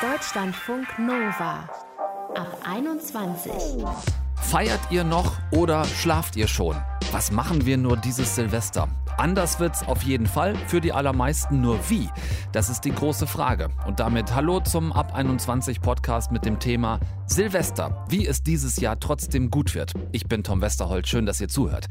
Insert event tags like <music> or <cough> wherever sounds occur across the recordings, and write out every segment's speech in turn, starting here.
Deutschlandfunk Nova ab 21. Feiert ihr noch oder schlaft ihr schon? Was machen wir nur dieses Silvester? Anders wird's auf jeden Fall, für die allermeisten nur wie. Das ist die große Frage. Und damit hallo zum Ab 21 Podcast mit dem Thema Silvester, wie es dieses Jahr trotzdem gut wird. Ich bin Tom Westerholt, schön, dass ihr zuhört.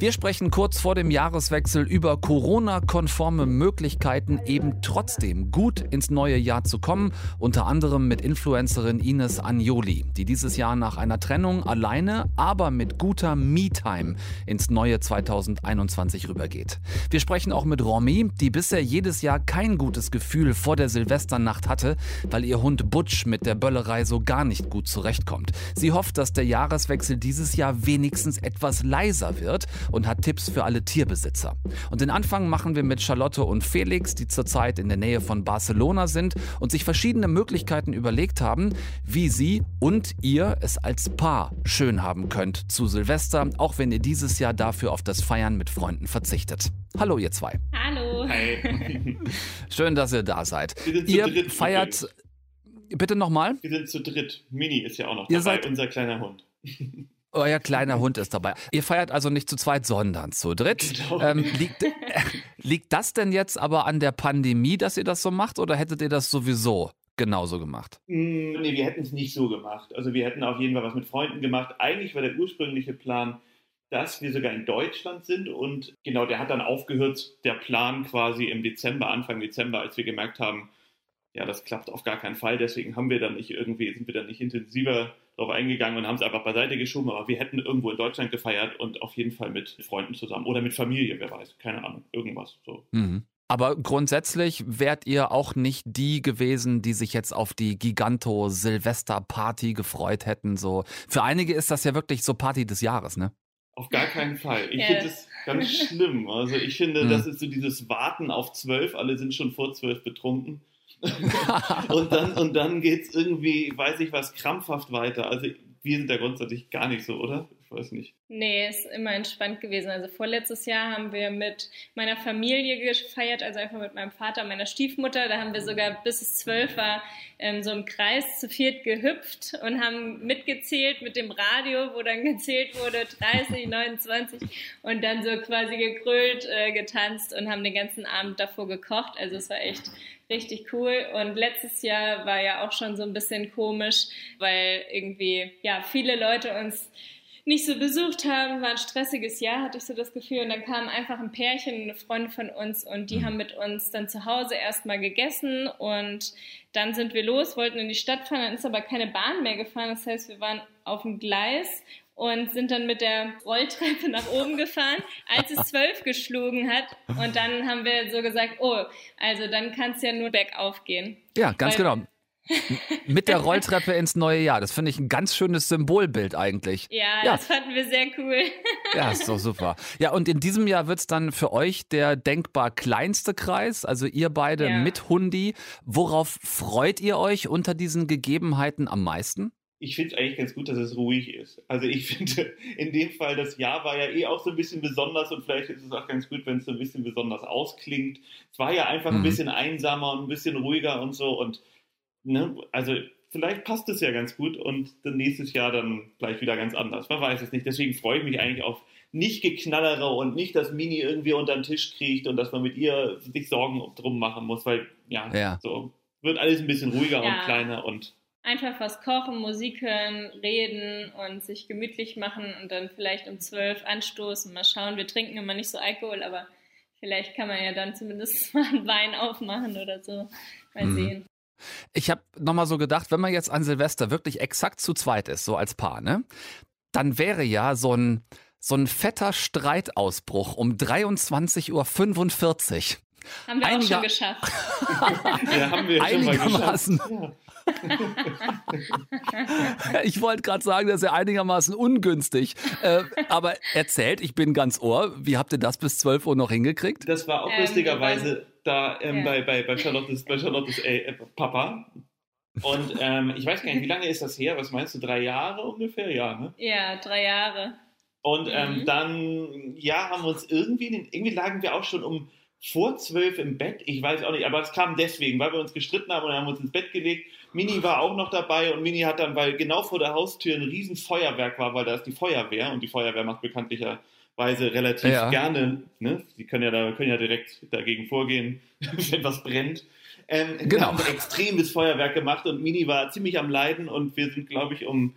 Wir sprechen kurz vor dem Jahreswechsel über Corona-konforme Möglichkeiten, eben trotzdem gut ins neue Jahr zu kommen, unter anderem mit Influencerin Ines Agnoli, die dieses Jahr nach einer Trennung alleine, aber mit guter Me-Time ins neue 2021 rübergeht geht. Wir sprechen auch mit Romy, die bisher jedes Jahr kein gutes Gefühl vor der Silvesternacht hatte, weil ihr Hund Butch mit der Böllerei so gar nicht gut zurechtkommt. Sie hofft, dass der Jahreswechsel dieses Jahr wenigstens etwas leiser wird und hat Tipps für alle Tierbesitzer. Und den Anfang machen wir mit Charlotte und Felix, die zurzeit in der Nähe von Barcelona sind und sich verschiedene Möglichkeiten überlegt haben, wie sie und ihr es als Paar schön haben könnt zu Silvester, auch wenn ihr dieses Jahr dafür auf das Feiern mit Freunden verzichtet begleitet. Hallo ihr zwei. Hallo. Hi. <laughs> Schön, dass ihr da seid. ihr feiert. Übrigens. Bitte nochmal? Wir sind zu dritt. Mini ist ja auch noch ihr dabei, seid, unser kleiner Hund. Euer kleiner Hund ist dabei. Ihr feiert also nicht zu zweit, sondern zu dritt. Genau. Ähm, liegt, äh, <laughs> liegt das denn jetzt aber an der Pandemie, dass ihr das so macht, oder hättet ihr das sowieso genauso gemacht? Mm, nee, wir hätten es nicht so gemacht. Also wir hätten auf jeden Fall was mit Freunden gemacht. Eigentlich war der ursprüngliche Plan, dass wir sogar in Deutschland sind und genau, der hat dann aufgehört, der Plan quasi im Dezember, Anfang Dezember, als wir gemerkt haben, ja, das klappt auf gar keinen Fall, deswegen haben wir dann nicht irgendwie, sind wir dann nicht intensiver darauf eingegangen und haben es einfach beiseite geschoben, aber wir hätten irgendwo in Deutschland gefeiert und auf jeden Fall mit Freunden zusammen oder mit Familie, wer weiß, keine Ahnung, irgendwas so. Mhm. Aber grundsätzlich wärt ihr auch nicht die gewesen, die sich jetzt auf die Giganto-Silvester-Party gefreut hätten. So für einige ist das ja wirklich so Party des Jahres, ne? Auf gar keinen Fall. Ich ja. finde das ganz schlimm. Also ich finde, mhm. das ist so dieses Warten auf zwölf, alle sind schon vor zwölf betrunken. <laughs> und dann, und dann geht es irgendwie, weiß ich was, krampfhaft weiter. Also wir sind da grundsätzlich gar nicht so, oder? Ich weiß nicht. Nee, ist immer entspannt gewesen. Also vorletztes Jahr haben wir mit meiner Familie gefeiert, also einfach mit meinem Vater und meiner Stiefmutter. Da haben wir sogar bis es zwölf war ähm, so im Kreis zu viert gehüpft und haben mitgezählt mit dem Radio, wo dann gezählt wurde 30, 29 <laughs> und dann so quasi gekrölt, äh, getanzt und haben den ganzen Abend davor gekocht. Also es war echt richtig cool. Und letztes Jahr war ja auch schon so ein bisschen komisch, weil irgendwie, ja, viele Leute uns nicht so besucht haben, war ein stressiges Jahr, hatte ich so das Gefühl. Und dann kam einfach ein Pärchen, eine Freundin von uns und die mhm. haben mit uns dann zu Hause erstmal gegessen und dann sind wir los, wollten in die Stadt fahren, dann ist aber keine Bahn mehr gefahren. Das heißt, wir waren auf dem Gleis und sind dann mit der Rolltreppe nach oben <laughs> gefahren, als es zwölf geschlagen hat. Und dann haben wir so gesagt, oh, also dann kann es ja nur bergauf gehen. Ja, ganz Weil, genau. Mit der Rolltreppe ins neue Jahr. Das finde ich ein ganz schönes Symbolbild eigentlich. Ja, ja, das fanden wir sehr cool. Ja, ist doch super. Ja, und in diesem Jahr wird es dann für euch der denkbar kleinste Kreis, also ihr beide ja. mit Hundi. Worauf freut ihr euch unter diesen Gegebenheiten am meisten? ich finde es eigentlich ganz gut, dass es ruhig ist. Also ich finde, in dem Fall, das Jahr war ja eh auch so ein bisschen besonders und vielleicht ist es auch ganz gut, wenn es so ein bisschen besonders ausklingt. Es war ja einfach mhm. ein bisschen einsamer und ein bisschen ruhiger und so und ne, also vielleicht passt es ja ganz gut und dann nächstes Jahr dann gleich wieder ganz anders. Man weiß es nicht. Deswegen freue ich mich eigentlich auf nicht geknallere und nicht, dass Mini irgendwie unter den Tisch kriegt und dass man mit ihr sich Sorgen drum machen muss, weil ja, ja. so wird alles ein bisschen ruhiger ja. und kleiner und einfach was kochen, Musik hören, reden und sich gemütlich machen und dann vielleicht um zwölf anstoßen. Mal schauen, wir trinken immer nicht so Alkohol, aber vielleicht kann man ja dann zumindest <laughs> mal einen Wein aufmachen oder so. Mal mhm. sehen. Ich habe nochmal so gedacht, wenn man jetzt an Silvester wirklich exakt zu zweit ist, so als Paar, ne? Dann wäre ja so ein, so ein fetter Streitausbruch um 23.45 Uhr. Haben wir Einiger auch schon geschafft. <laughs> ja, haben wir schon mal geschafft. Ja. ich wollte gerade sagen, das ist ja einigermaßen ungünstig. Äh, aber erzählt, ich bin ganz ohr. Wie habt ihr das bis 12 Uhr noch hingekriegt? Das war auch ähm, lustigerweise da ähm, ja. bei, bei, bei Charlottes, bei Charlottes äh, äh, Papa. Und ähm, ich weiß gar nicht, wie lange ist das her? Was meinst du? Drei Jahre ungefähr? Ja, ne? Ja, drei Jahre. Und ähm, mhm. dann, ja, haben wir uns irgendwie, irgendwie lagen wir auch schon um vor zwölf im Bett. Ich weiß auch nicht, aber es kam deswegen, weil wir uns gestritten haben und haben uns ins Bett gelegt. Mini war auch noch dabei und Mini hat dann, weil genau vor der Haustür ein riesen Feuerwerk war, weil da ist die Feuerwehr und die Feuerwehr macht bekanntlicherweise relativ Ja. gerne, ne? Die können ja da können ja direkt dagegen vorgehen, <laughs> wenn was brennt. Ähm, Genau. haben extremes Feuerwerk gemacht und Mini war ziemlich am Leiden und wir sind, glaube ich, um,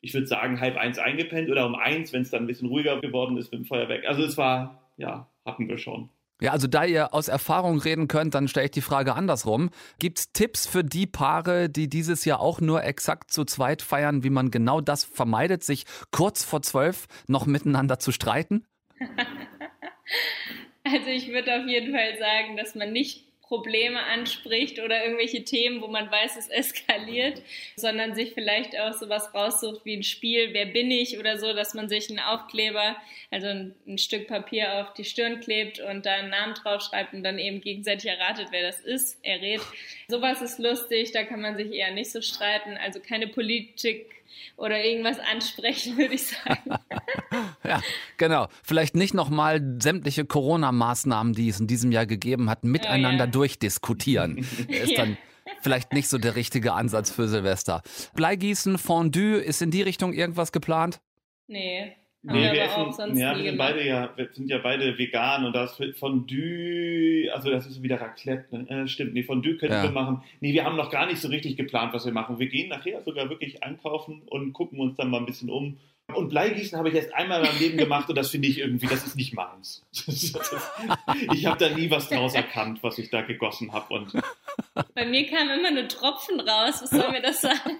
ich würde sagen, halb eins eingepennt oder um eins, wenn es dann ein bisschen ruhiger geworden ist mit dem Feuerwerk. Also es war, ja, hatten wir schon. Ja, also da ihr aus Erfahrung reden könnt, dann stelle ich die Frage andersrum. Gibt's Tipps für die Paare, die dieses Jahr auch nur exakt zu zweit feiern, wie man genau das vermeidet, sich kurz vor zwölf noch miteinander zu streiten? <laughs> Also ich würde auf jeden Fall sagen, dass man nicht Probleme anspricht oder irgendwelche Themen, wo man weiß, es eskaliert, sondern sich vielleicht auch sowas raussucht wie ein Spiel, wer bin ich oder so, dass man sich einen Aufkleber, also ein, ein Stück Papier auf die Stirn klebt und da einen Namen draufschreibt und dann eben gegenseitig erratet, wer das ist, errät. Sowas ist lustig, da kann man sich eher nicht so streiten, also keine Politik oder irgendwas ansprechen, <laughs> würde ich sagen. <laughs> Ja, genau. Vielleicht nicht nochmal sämtliche Corona-Maßnahmen, die es in diesem Jahr gegeben hat, miteinander ja. durchdiskutieren. <laughs> Ist Ja. dann vielleicht nicht so der richtige Ansatz für Silvester. Bleigießen, Fondue, ist in die Richtung irgendwas geplant? Nee, Nee, wir wir aber auch essen, sonst ja, wir sind beide ja, wir sind ja beide vegan und das Fondue, also das ist wieder Raclette, ne? Äh, stimmt, nee, Fondue könnten Ja. wir machen. Nee, wir haben noch gar nicht so richtig geplant, was wir machen. Wir gehen nachher sogar wirklich einkaufen und gucken uns dann mal ein bisschen um. Und Bleigießen habe ich erst einmal in meinem Leben gemacht und das finde ich irgendwie, das ist nicht meins. <laughs> ich habe da nie was draus erkannt, was ich da gegossen habe und Bei mir kamen immer nur Tropfen raus. Was soll mir das sagen?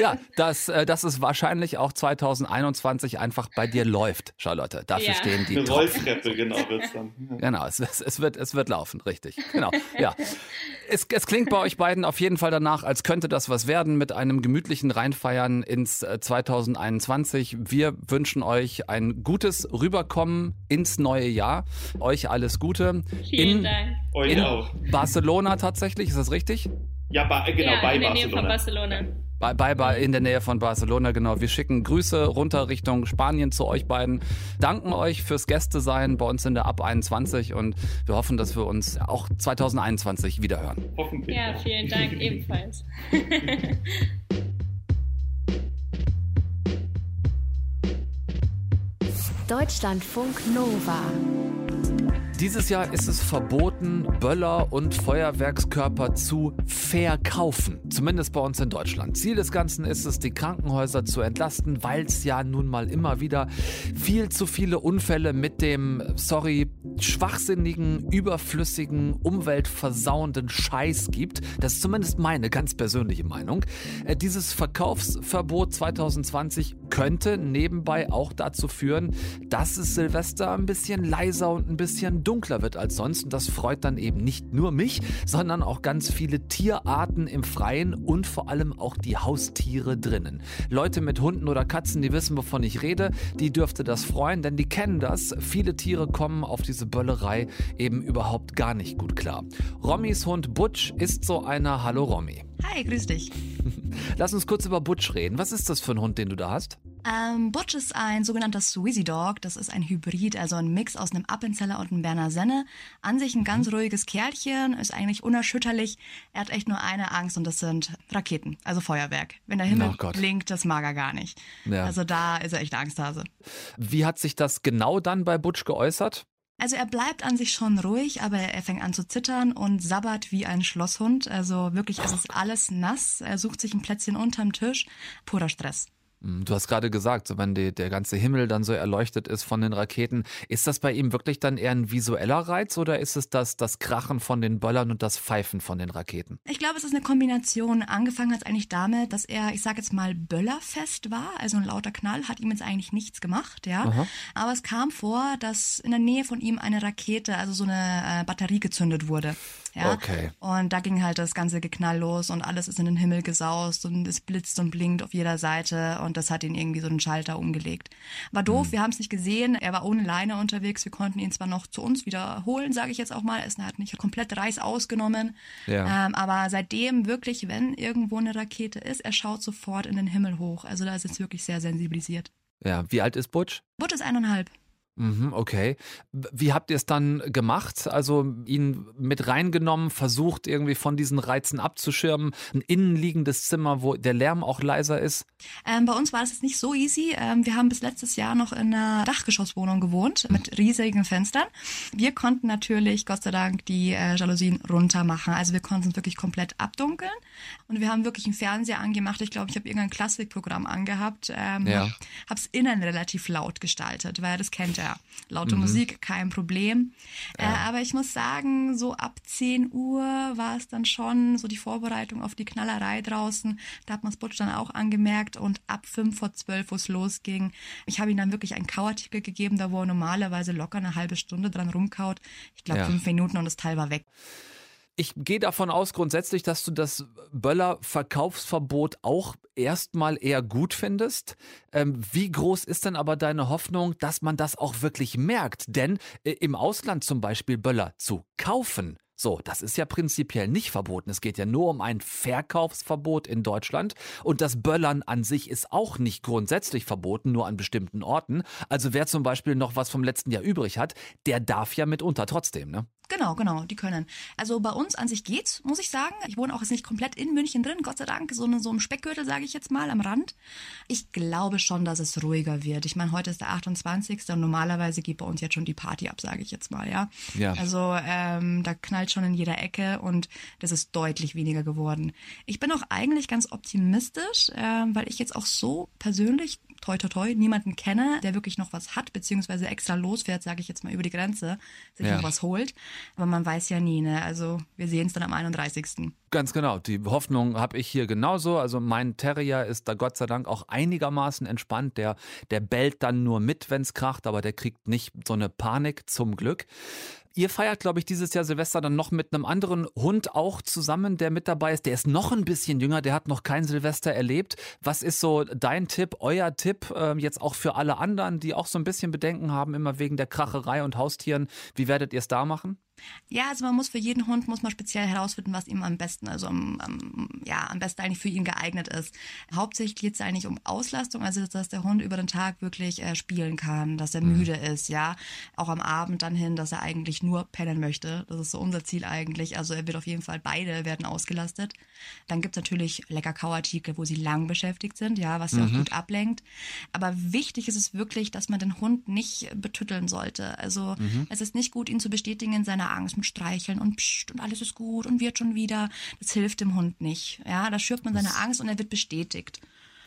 Ja, das, äh, das ist wahrscheinlich auch 2021 einfach bei dir läuft, Charlotte. Dafür Ja. stehen die eine. Rolltreppe, genau, wird's dann. Ja. Genau, es, es, es, wird, es wird laufen, richtig. Genau, ja. Es, es klingt bei euch beiden auf jeden Fall danach, als könnte das was werden mit einem gemütlichen Reinfeiern ins äh, 2021. Wir wünschen euch ein gutes Rüberkommen ins neue Jahr. Euch alles Gute. Vielen in, Dank. Euch in auch. Barcelona tatsächlich, ist das richtig? Ja, ba, genau, ja, bei in der Nähe Barcelona. von Barcelona. Bei, bei, bei, in der Nähe von Barcelona, genau. Wir schicken Grüße runter Richtung Spanien zu euch beiden. Danken euch fürs Gäste sein bei uns in der Ab 21 und wir hoffen, dass wir uns auch 2021 wiederhören. Hoffentlich. Ja, vielen Dank <laughs> ebenfalls. Deutschlandfunk Nova. Dieses Jahr ist es verboten, Böller und Feuerwerkskörper zu verkaufen. Zumindest bei uns in Deutschland. Ziel des Ganzen ist es, die Krankenhäuser zu entlasten, weil es ja nun mal immer wieder viel zu viele Unfälle mit dem, sorry, schwachsinnigen, überflüssigen, umweltversauenden Scheiß gibt. Das ist zumindest meine ganz persönliche Meinung. Äh, Dieses Verkaufsverbot 2020 könnte nebenbei auch dazu führen, dass es Silvester ein bisschen leiser und ein bisschen dunkler wird als sonst. Und das freut dann eben nicht nur mich, sondern auch ganz viele Tierarten im Freien und vor allem auch die Haustiere drinnen. Leute mit Hunden oder Katzen, die wissen, wovon ich rede, die dürfte das freuen, denn die kennen das. Viele Tiere kommen auf diese Böllerei eben überhaupt gar nicht gut klar. Rommys Hund Butch ist so einer. Hallo Rommy. Hi, grüß dich. <laughs> Lass uns kurz über Butch reden. Was ist das für ein Hund, den du da hast? Ähm, Butch ist ein sogenannter Swizzy Dog. Das ist ein Hybrid, also ein Mix aus einem Appenzeller und einem Berner Senne. An sich ein ganz ruhiges Kerlchen, ist eigentlich unerschütterlich. Er hat echt nur eine Angst und das sind Raketen, also Feuerwerk. Wenn der Himmel Oh blinkt, das mag er gar nicht. Ja. Also da ist er echt Angsthase. Wie hat sich das genau dann bei Butch geäußert? Also er bleibt an sich schon ruhig, aber er fängt an zu zittern und sabbert wie ein Schlosshund. Also wirklich, es ist alles nass. Er sucht sich ein Plätzchen unterm Tisch. Purer Stress. Hm, Du hast gerade gesagt, so wenn die, der ganze Himmel dann so erleuchtet ist von den Raketen, ist das bei ihm wirklich dann eher ein visueller Reiz oder ist es das, das Krachen von den Böllern und das Pfeifen von den Raketen? Ich glaube, es ist eine Kombination. Angefangen hat es eigentlich damit, dass er, ich sage jetzt mal, böllerfest war. Also ein lauter Knall hat ihm jetzt eigentlich nichts gemacht, ja. Aha. Aber es kam vor, dass in der Nähe von ihm eine Rakete, also so eine äh, Batterie gezündet wurde. Ja? Okay. Und da ging halt das ganze Geknall los und alles ist in den Himmel gesaust und es blitzt und blinkt auf jeder Seite und das hat ihn irgendwie so einen Schalter umgelegt. War doof, Hm. wir haben es nicht gesehen. Er war ohne Leine unterwegs. Wir konnten ihn zwar noch zu uns wieder holen, sage ich jetzt auch mal. Es hat nicht komplett Reis ausgenommen. Ja. Ähm, aber seitdem wirklich, wenn irgendwo eine Rakete ist, er schaut sofort in den Himmel hoch. Also da ist es wirklich sehr sensibilisiert. Ja, wie alt ist Butch? Butt ist eineinhalb. Mhm, okay. Wie habt ihr es dann gemacht? Also ihn mit reingenommen, versucht irgendwie von diesen Reizen abzuschirmen, ein innenliegendes Zimmer, wo der Lärm auch leiser ist? Ähm, bei uns war das jetzt nicht so easy. Ähm, wir haben bis letztes Jahr noch in einer Dachgeschosswohnung gewohnt mit riesigen Fenstern. Wir konnten natürlich, Gott sei Dank, die äh, Jalousien runter machen. Also wir konnten es wirklich komplett abdunkeln und wir haben wirklich einen Fernseher angemacht. Ich glaube, ich habe irgendein Klassikprogramm angehabt. Ähm, ja. Habe es innen relativ laut gestaltet, weil das kennt er Laute mhm. Musik, kein Problem. Äh, ja. Äh, aber ich muss sagen, so ab 10 Uhr war es dann schon so die Vorbereitung auf die Knallerei draußen. Da hat man Butch dann auch angemerkt und ab 5 vor 12, wo es losging, ich habe ihm dann wirklich einen Kauartikel gegeben, da wo er normalerweise locker eine halbe Stunde dran rumkaut. Ich glaube, ja. fünf Minuten und das Teil war weg. Ich gehe davon aus grundsätzlich, dass du das Böller-Verkaufsverbot auch erstmal eher gut findest. Ähm, wie groß ist denn aber deine Hoffnung, dass man das auch wirklich merkt? Denn äh, im Ausland zum Beispiel Böller zu kaufen, so, das ist ja prinzipiell nicht verboten. Es geht ja nur um ein Verkaufsverbot in Deutschland. Und das Böllern an sich ist auch nicht grundsätzlich verboten, nur an bestimmten Orten. Also wer zum Beispiel noch was vom letzten Jahr übrig hat, der darf ja mitunter trotzdem, ne? Genau, genau, die können. Also bei uns an sich geht's, muss ich sagen. Ich wohne auch jetzt nicht komplett in München drin, Gott sei Dank, so, eine, so im Speckgürtel, sage ich jetzt mal, am Rand. Ich glaube schon, dass es ruhiger wird. Ich meine, heute ist der 28. und normalerweise geht bei uns jetzt schon die Party ab, sage ich jetzt mal, ja. ja. Also ähm, da knallt schon in jeder Ecke und das ist deutlich weniger geworden. Ich bin auch eigentlich ganz optimistisch, äh, weil ich jetzt auch so persönlich toi toi toi niemanden kenne, der wirklich noch was hat, beziehungsweise extra losfährt, sage ich jetzt mal über die Grenze, sich ja. noch was holt. Aber man weiß ja nie, ne? Also wir sehen es dann am 31. Ganz genau. Die Hoffnung habe ich hier genauso. Also mein Terrier ist da Gott sei Dank auch einigermaßen entspannt. Der, der bellt dann nur mit, wenn es kracht, aber der kriegt nicht so eine Panik zum Glück. Ihr feiert, glaube ich, dieses Jahr Silvester dann noch mit einem anderen Hund auch zusammen, der mit dabei ist. Der ist noch ein bisschen jünger, der hat noch kein Silvester erlebt. Was ist so dein Tipp, euer Tipp äh, jetzt auch für alle anderen, die auch so ein bisschen Bedenken haben, immer wegen der Kracherei und Haustieren? Wie werdet ihr es da machen? Ja, also man muss für jeden Hund muss man speziell herausfinden, was ihm am besten, also am, am ja am besten eigentlich für ihn geeignet ist. Hauptsächlich geht es eigentlich um Auslastung, also dass der Hund über den Tag wirklich äh, spielen kann, dass er mhm. müde ist, ja, auch am Abend dann hin, dass er eigentlich nur pennen möchte. Das ist so unser Ziel eigentlich. Also er wird auf jeden Fall beide werden ausgelastet. Dann gibt es natürlich lecker Kauartikel, wo sie lang beschäftigt sind, ja, was sie mhm. auch gut ablenkt. Aber wichtig ist es wirklich, dass man den Hund nicht betütteln sollte. Also mhm. es ist nicht gut, ihn zu bestätigen in seiner Angst mit Streicheln und pst und alles ist gut und wird schon wieder. Das hilft dem Hund nicht. Ja, da schürft man seine Angst und er wird bestätigt.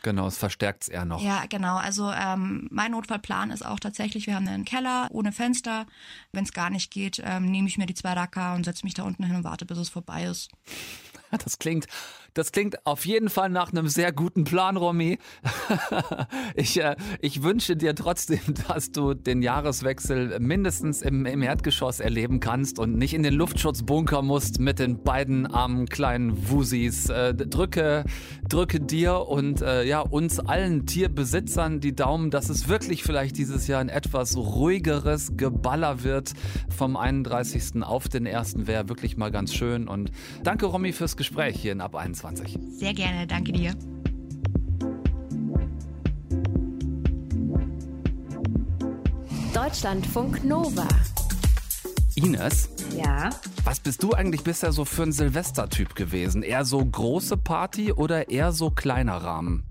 Genau, es verstärkt es eher noch. Ja, genau. Also ähm, mein Notfallplan ist auch tatsächlich, wir haben einen Keller ohne Fenster. Wenn es gar nicht geht, ähm, nehme ich mir die zwei Racker und setze mich da unten hin und warte, bis es vorbei ist. <laughs> Das klingt, das klingt auf jeden Fall nach einem sehr guten Plan, Romy. <laughs> ich, äh, ich wünsche dir trotzdem, <laughs> dass du den Jahreswechsel mindestens im, im Erdgeschoss erleben kannst und nicht in den Luftschutzbunker musst mit den beiden armen kleinen Wusis. Äh, drücke, drücke dir und äh, ja, uns allen Tierbesitzern die Daumen, dass es wirklich vielleicht dieses Jahr ein etwas ruhigeres Geballer wird vom 31. auf den 1. wäre wirklich mal ganz schön. Und danke, Romy, fürs Gespräch hier in Ab 21. Sehr gerne, danke dir. Deutschlandfunk Nova. Ines? Ja. Was bist du eigentlich bisher so für ein Silvestertyp gewesen? Eher so große Party oder eher so kleiner Rahmen?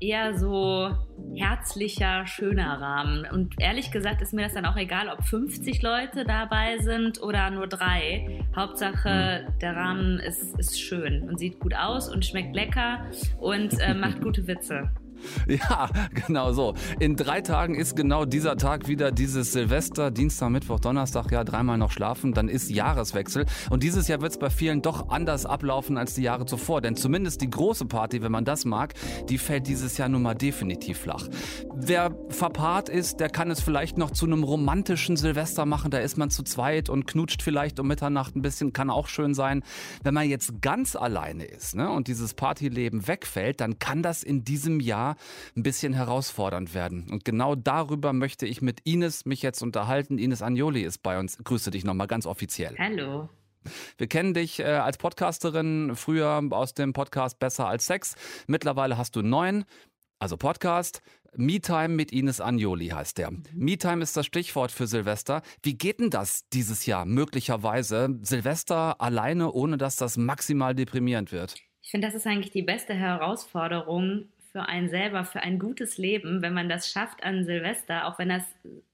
Eher so herzlicher, schöner Rahmen. Und ehrlich gesagt ist mir das dann auch egal, ob 50 Leute dabei sind oder nur drei. Hauptsache, hm. der Rahmen ist, ist schön und sieht gut aus und schmeckt lecker und äh, macht <laughs> gute Witze. <laughs> Ja, genau so. In drei Tagen ist genau dieser Tag wieder dieses Silvester, Dienstag, Mittwoch, Donnerstag, ja, dreimal noch schlafen, dann ist Jahreswechsel. Und dieses Jahr wird es bei vielen doch anders ablaufen als die Jahre zuvor. Denn zumindest die große Party, wenn man das mag, die fällt dieses Jahr nun mal definitiv flach. Wer verpaart ist, der kann es vielleicht noch zu einem romantischen Silvester machen. Da ist man zu zweit und knutscht vielleicht um Mitternacht ein bisschen, kann auch schön sein. Wenn man jetzt ganz alleine ist ne, und dieses Partyleben wegfällt, dann kann das in diesem Jahr ein bisschen herausfordernd werden. Und genau darüber möchte ich mit Ines mich jetzt unterhalten. Ines Agnoli ist bei uns. Grüße dich nochmal ganz offiziell. Hallo. Wir kennen dich äh, als Podcasterin früher aus dem Podcast Besser als Sex. Mittlerweile hast du neun, also Podcast. MeTime mit Ines Anjoli heißt der. MeTime ist das Stichwort für Silvester. Wie geht denn das dieses Jahr möglicherweise? Silvester alleine, ohne dass das maximal deprimierend wird? Ich finde, das ist eigentlich die beste Herausforderung für einen selber, für ein gutes Leben, wenn man das schafft an Silvester, auch wenn das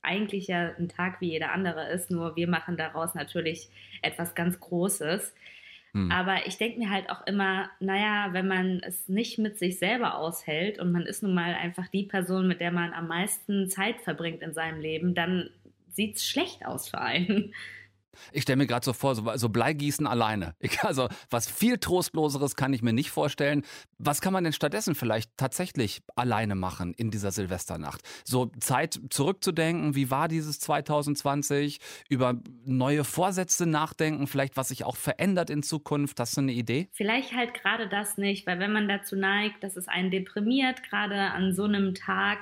eigentlich ja ein Tag wie jeder andere ist, nur wir machen daraus natürlich etwas ganz Großes. Hm. Aber ich denke mir halt auch immer, naja, wenn man es nicht mit sich selber aushält und man ist nun mal einfach die Person, mit der man am meisten Zeit verbringt in seinem Leben, dann sieht es schlecht aus für einen. Ich stelle mir gerade so vor, so, so Bleigießen alleine. <laughs> Ich, also was viel Trostloseres kann ich mir nicht vorstellen. Was kann man denn stattdessen vielleicht tatsächlich alleine machen in dieser Silvesternacht? So Zeit zurückzudenken, wie war dieses 2020? Über neue Vorsätze nachdenken, vielleicht was sich auch verändert in Zukunft. Hast du eine Idee? Vielleicht halt gerade das nicht, weil wenn man dazu neigt, dass es einen deprimiert, gerade an so einem Tag,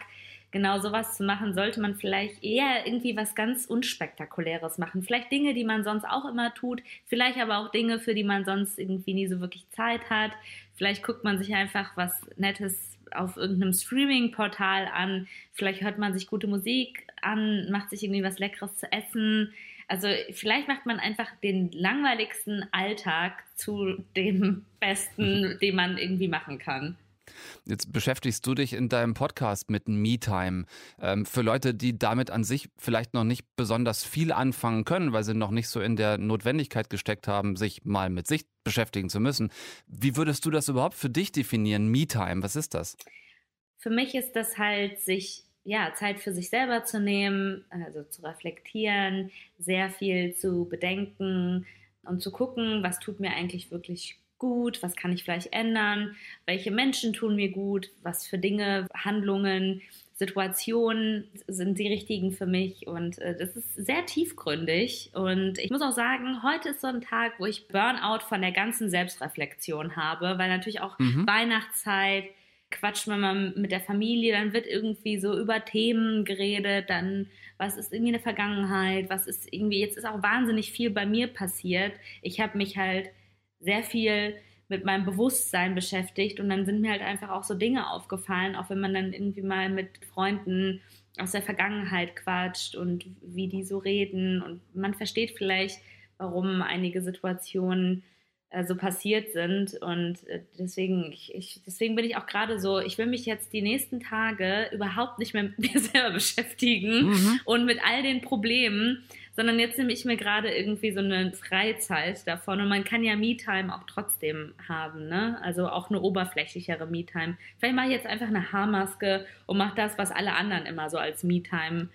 genau sowas zu machen, sollte man vielleicht eher irgendwie was ganz Unspektakuläres machen. Vielleicht Dinge, die man sonst auch immer tut, vielleicht aber auch Dinge, für die man sonst irgendwie nie so wirklich Zeit hat. Vielleicht guckt man sich einfach was Nettes auf irgendeinem Streaming-Portal an. Vielleicht hört man sich gute Musik an, macht sich irgendwie was Leckeres zu essen. Also vielleicht macht man einfach den langweiligsten Alltag zu dem besten, <laughs> den man irgendwie machen kann. Jetzt beschäftigst du dich in deinem Podcast mit Me-Time. Ähm, für Leute, die damit an sich vielleicht noch nicht besonders viel anfangen können, weil sie noch nicht so in der Notwendigkeit gesteckt haben, sich mal mit sich beschäftigen zu müssen. Wie würdest du das überhaupt für dich definieren? Me-Time, was ist das? Für mich ist das halt, sich ja, Zeit für sich selber zu nehmen, also zu reflektieren, sehr viel zu bedenken und zu gucken, was tut mir eigentlich wirklich gut, was kann ich vielleicht ändern, welche Menschen tun mir gut, was für Dinge, Handlungen, Situationen sind die richtigen für mich und äh, das ist sehr tiefgründig und ich muss auch sagen, heute ist so ein Tag, wo ich Burnout von der ganzen Selbstreflexion habe, weil natürlich auch mhm. Weihnachtszeit, quatscht man mal mit der Familie, dann wird irgendwie so über Themen geredet, dann was ist irgendwie eine Vergangenheit, was ist irgendwie, jetzt ist auch wahnsinnig viel bei mir passiert. Ich habe mich halt sehr viel mit meinem Bewusstsein beschäftigt. Und dann sind mir halt einfach auch so Dinge aufgefallen, auch wenn man dann irgendwie mal mit Freunden aus der Vergangenheit quatscht und wie die so reden. Und man versteht vielleicht, warum einige Situationen äh, so passiert sind. Und äh, deswegen, ich, ich, deswegen bin ich auch gerade so, ich will mich jetzt die nächsten Tage überhaupt nicht mehr mit <laughs> mir selber beschäftigen mhm. und mit all den Problemen, sondern jetzt nehme ich mir gerade irgendwie so eine Freizeit davon und man kann ja Me-Time auch trotzdem haben, ne? Also auch eine oberflächlichere Me-Time. Vielleicht mache ich jetzt einfach eine Haarmaske und mache das, was alle anderen immer so als Me-Time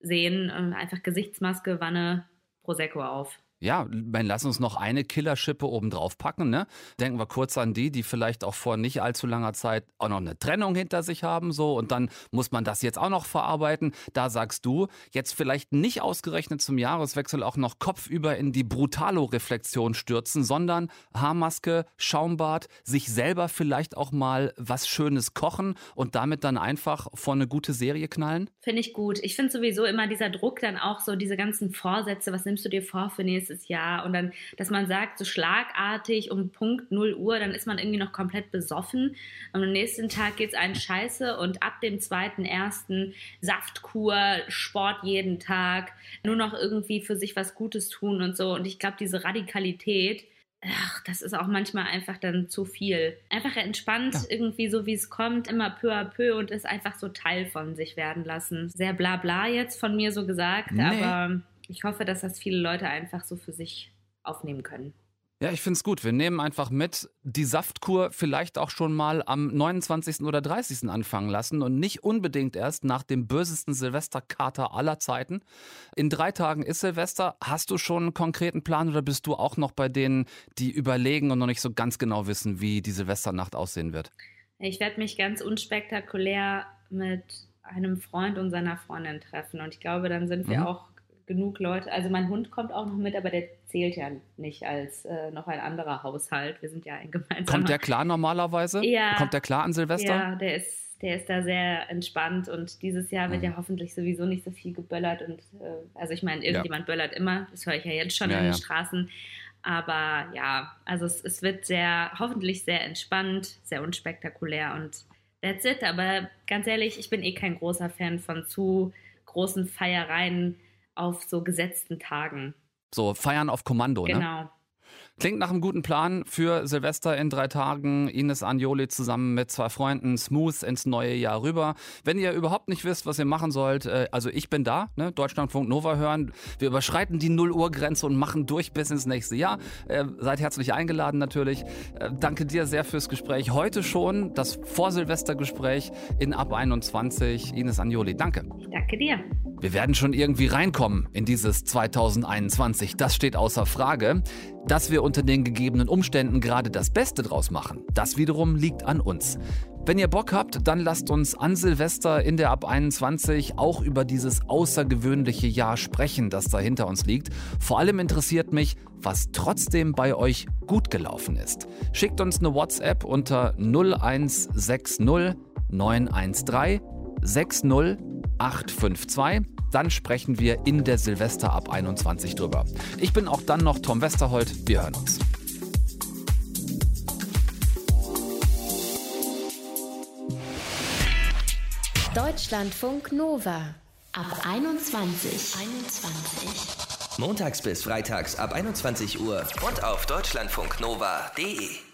sehen. Einfach Gesichtsmaske, Wanne, Prosecco auf. Ja, lass uns noch eine Killerschippe obendrauf packen. Ne? Denken wir kurz an die, die vielleicht auch vor nicht allzu langer Zeit auch noch eine Trennung hinter sich haben. So, und dann muss man das jetzt auch noch verarbeiten. Da sagst du, jetzt vielleicht nicht ausgerechnet zum Jahreswechsel auch noch kopfüber in die Brutalo-Reflexion stürzen, sondern Haarmaske, Schaumbad, sich selber vielleicht auch mal was Schönes kochen und damit dann einfach vor eine gute Serie knallen? Finde ich gut. Ich finde sowieso immer dieser Druck dann auch so, diese ganzen Vorsätze, was nimmst du dir vor für nächstes nächstes Jahr und dann, dass man sagt, so schlagartig um Punkt 0 Uhr, dann ist man irgendwie noch komplett besoffen. Und am nächsten Tag geht es einen scheiße und ab dem 2.1. Saftkur, Sport jeden Tag, nur noch irgendwie für sich was Gutes tun und so. Und ich glaube, diese Radikalität, ach, das ist auch manchmal einfach dann zu viel. Einfach entspannt, ja. irgendwie so wie es kommt, immer peu à peu und es einfach so Teil von sich werden lassen. Sehr bla bla jetzt von mir so gesagt, nee. aber ich hoffe, dass das viele Leute einfach so für sich aufnehmen können. Ja, ich finde es gut. Wir nehmen einfach mit, die Saftkur vielleicht auch schon mal am 29. oder 30. anfangen lassen und nicht unbedingt erst nach dem bösesten Silvesterkater aller Zeiten. In drei Tagen ist Silvester. Hast du schon einen konkreten Plan oder bist du auch noch bei denen, die überlegen und noch nicht so ganz genau wissen, wie die Silvesternacht aussehen wird? Ich werde mich ganz unspektakulär mit einem Freund und seiner Freundin treffen und ich glaube, dann sind wir mhm. auch genug Leute. Also mein Hund kommt auch noch mit, aber der zählt ja nicht als äh, noch ein anderer Haushalt. Wir sind ja ein gemeinsamer. Kommt der klar normalerweise? Ja. Kommt der klar an Silvester? Ja, der ist, der ist da sehr entspannt und dieses Jahr wird mhm. ja hoffentlich sowieso nicht so viel geböllert und äh, also ich meine, irgendjemand ja. böllert immer, das höre ich ja jetzt schon ja, in den ja. Straßen. Aber ja, also es, es wird sehr, hoffentlich sehr entspannt, sehr unspektakulär und That's it. Aber ganz ehrlich, ich bin eh kein großer Fan von zu großen Feiereien auf so gesetzten Tagen. So, feiern auf Kommando, genau. ne? Genau. Klingt nach einem guten Plan für Silvester in drei Tagen. Ines Anjoli zusammen mit zwei Freunden smooth ins neue Jahr rüber. Wenn ihr überhaupt nicht wisst, was ihr machen sollt, äh, also ich bin da, ne? Deutschlandfunk Nova hören. Wir überschreiten die 0 Uhr Grenze und machen durch bis ins nächste Jahr. Äh, seid herzlich eingeladen natürlich. Äh, danke dir sehr fürs Gespräch. Heute schon das Vor-Silvester-Gespräch in Ab 21. Ines Anjoli, danke. Danke dir. Wir werden schon irgendwie reinkommen in dieses 2021. Das steht außer Frage. Dass wir unter den gegebenen Umständen gerade das Beste draus machen, das wiederum liegt an uns. Wenn ihr Bock habt, dann lasst uns an Silvester in der Ab 21 auch über dieses außergewöhnliche Jahr sprechen, das da hinter uns liegt. Vor allem interessiert mich, was trotzdem bei euch gut gelaufen ist. Schickt uns eine WhatsApp unter 0160 913 60852 dann sprechen wir in der Silvester ab 21 drüber. Ich bin auch dann noch Tom Westerholt. Wir hören uns. Deutschlandfunk Nova ab 21. 21. Montags bis freitags ab 21 Uhr und auf deutschlandfunknova.de.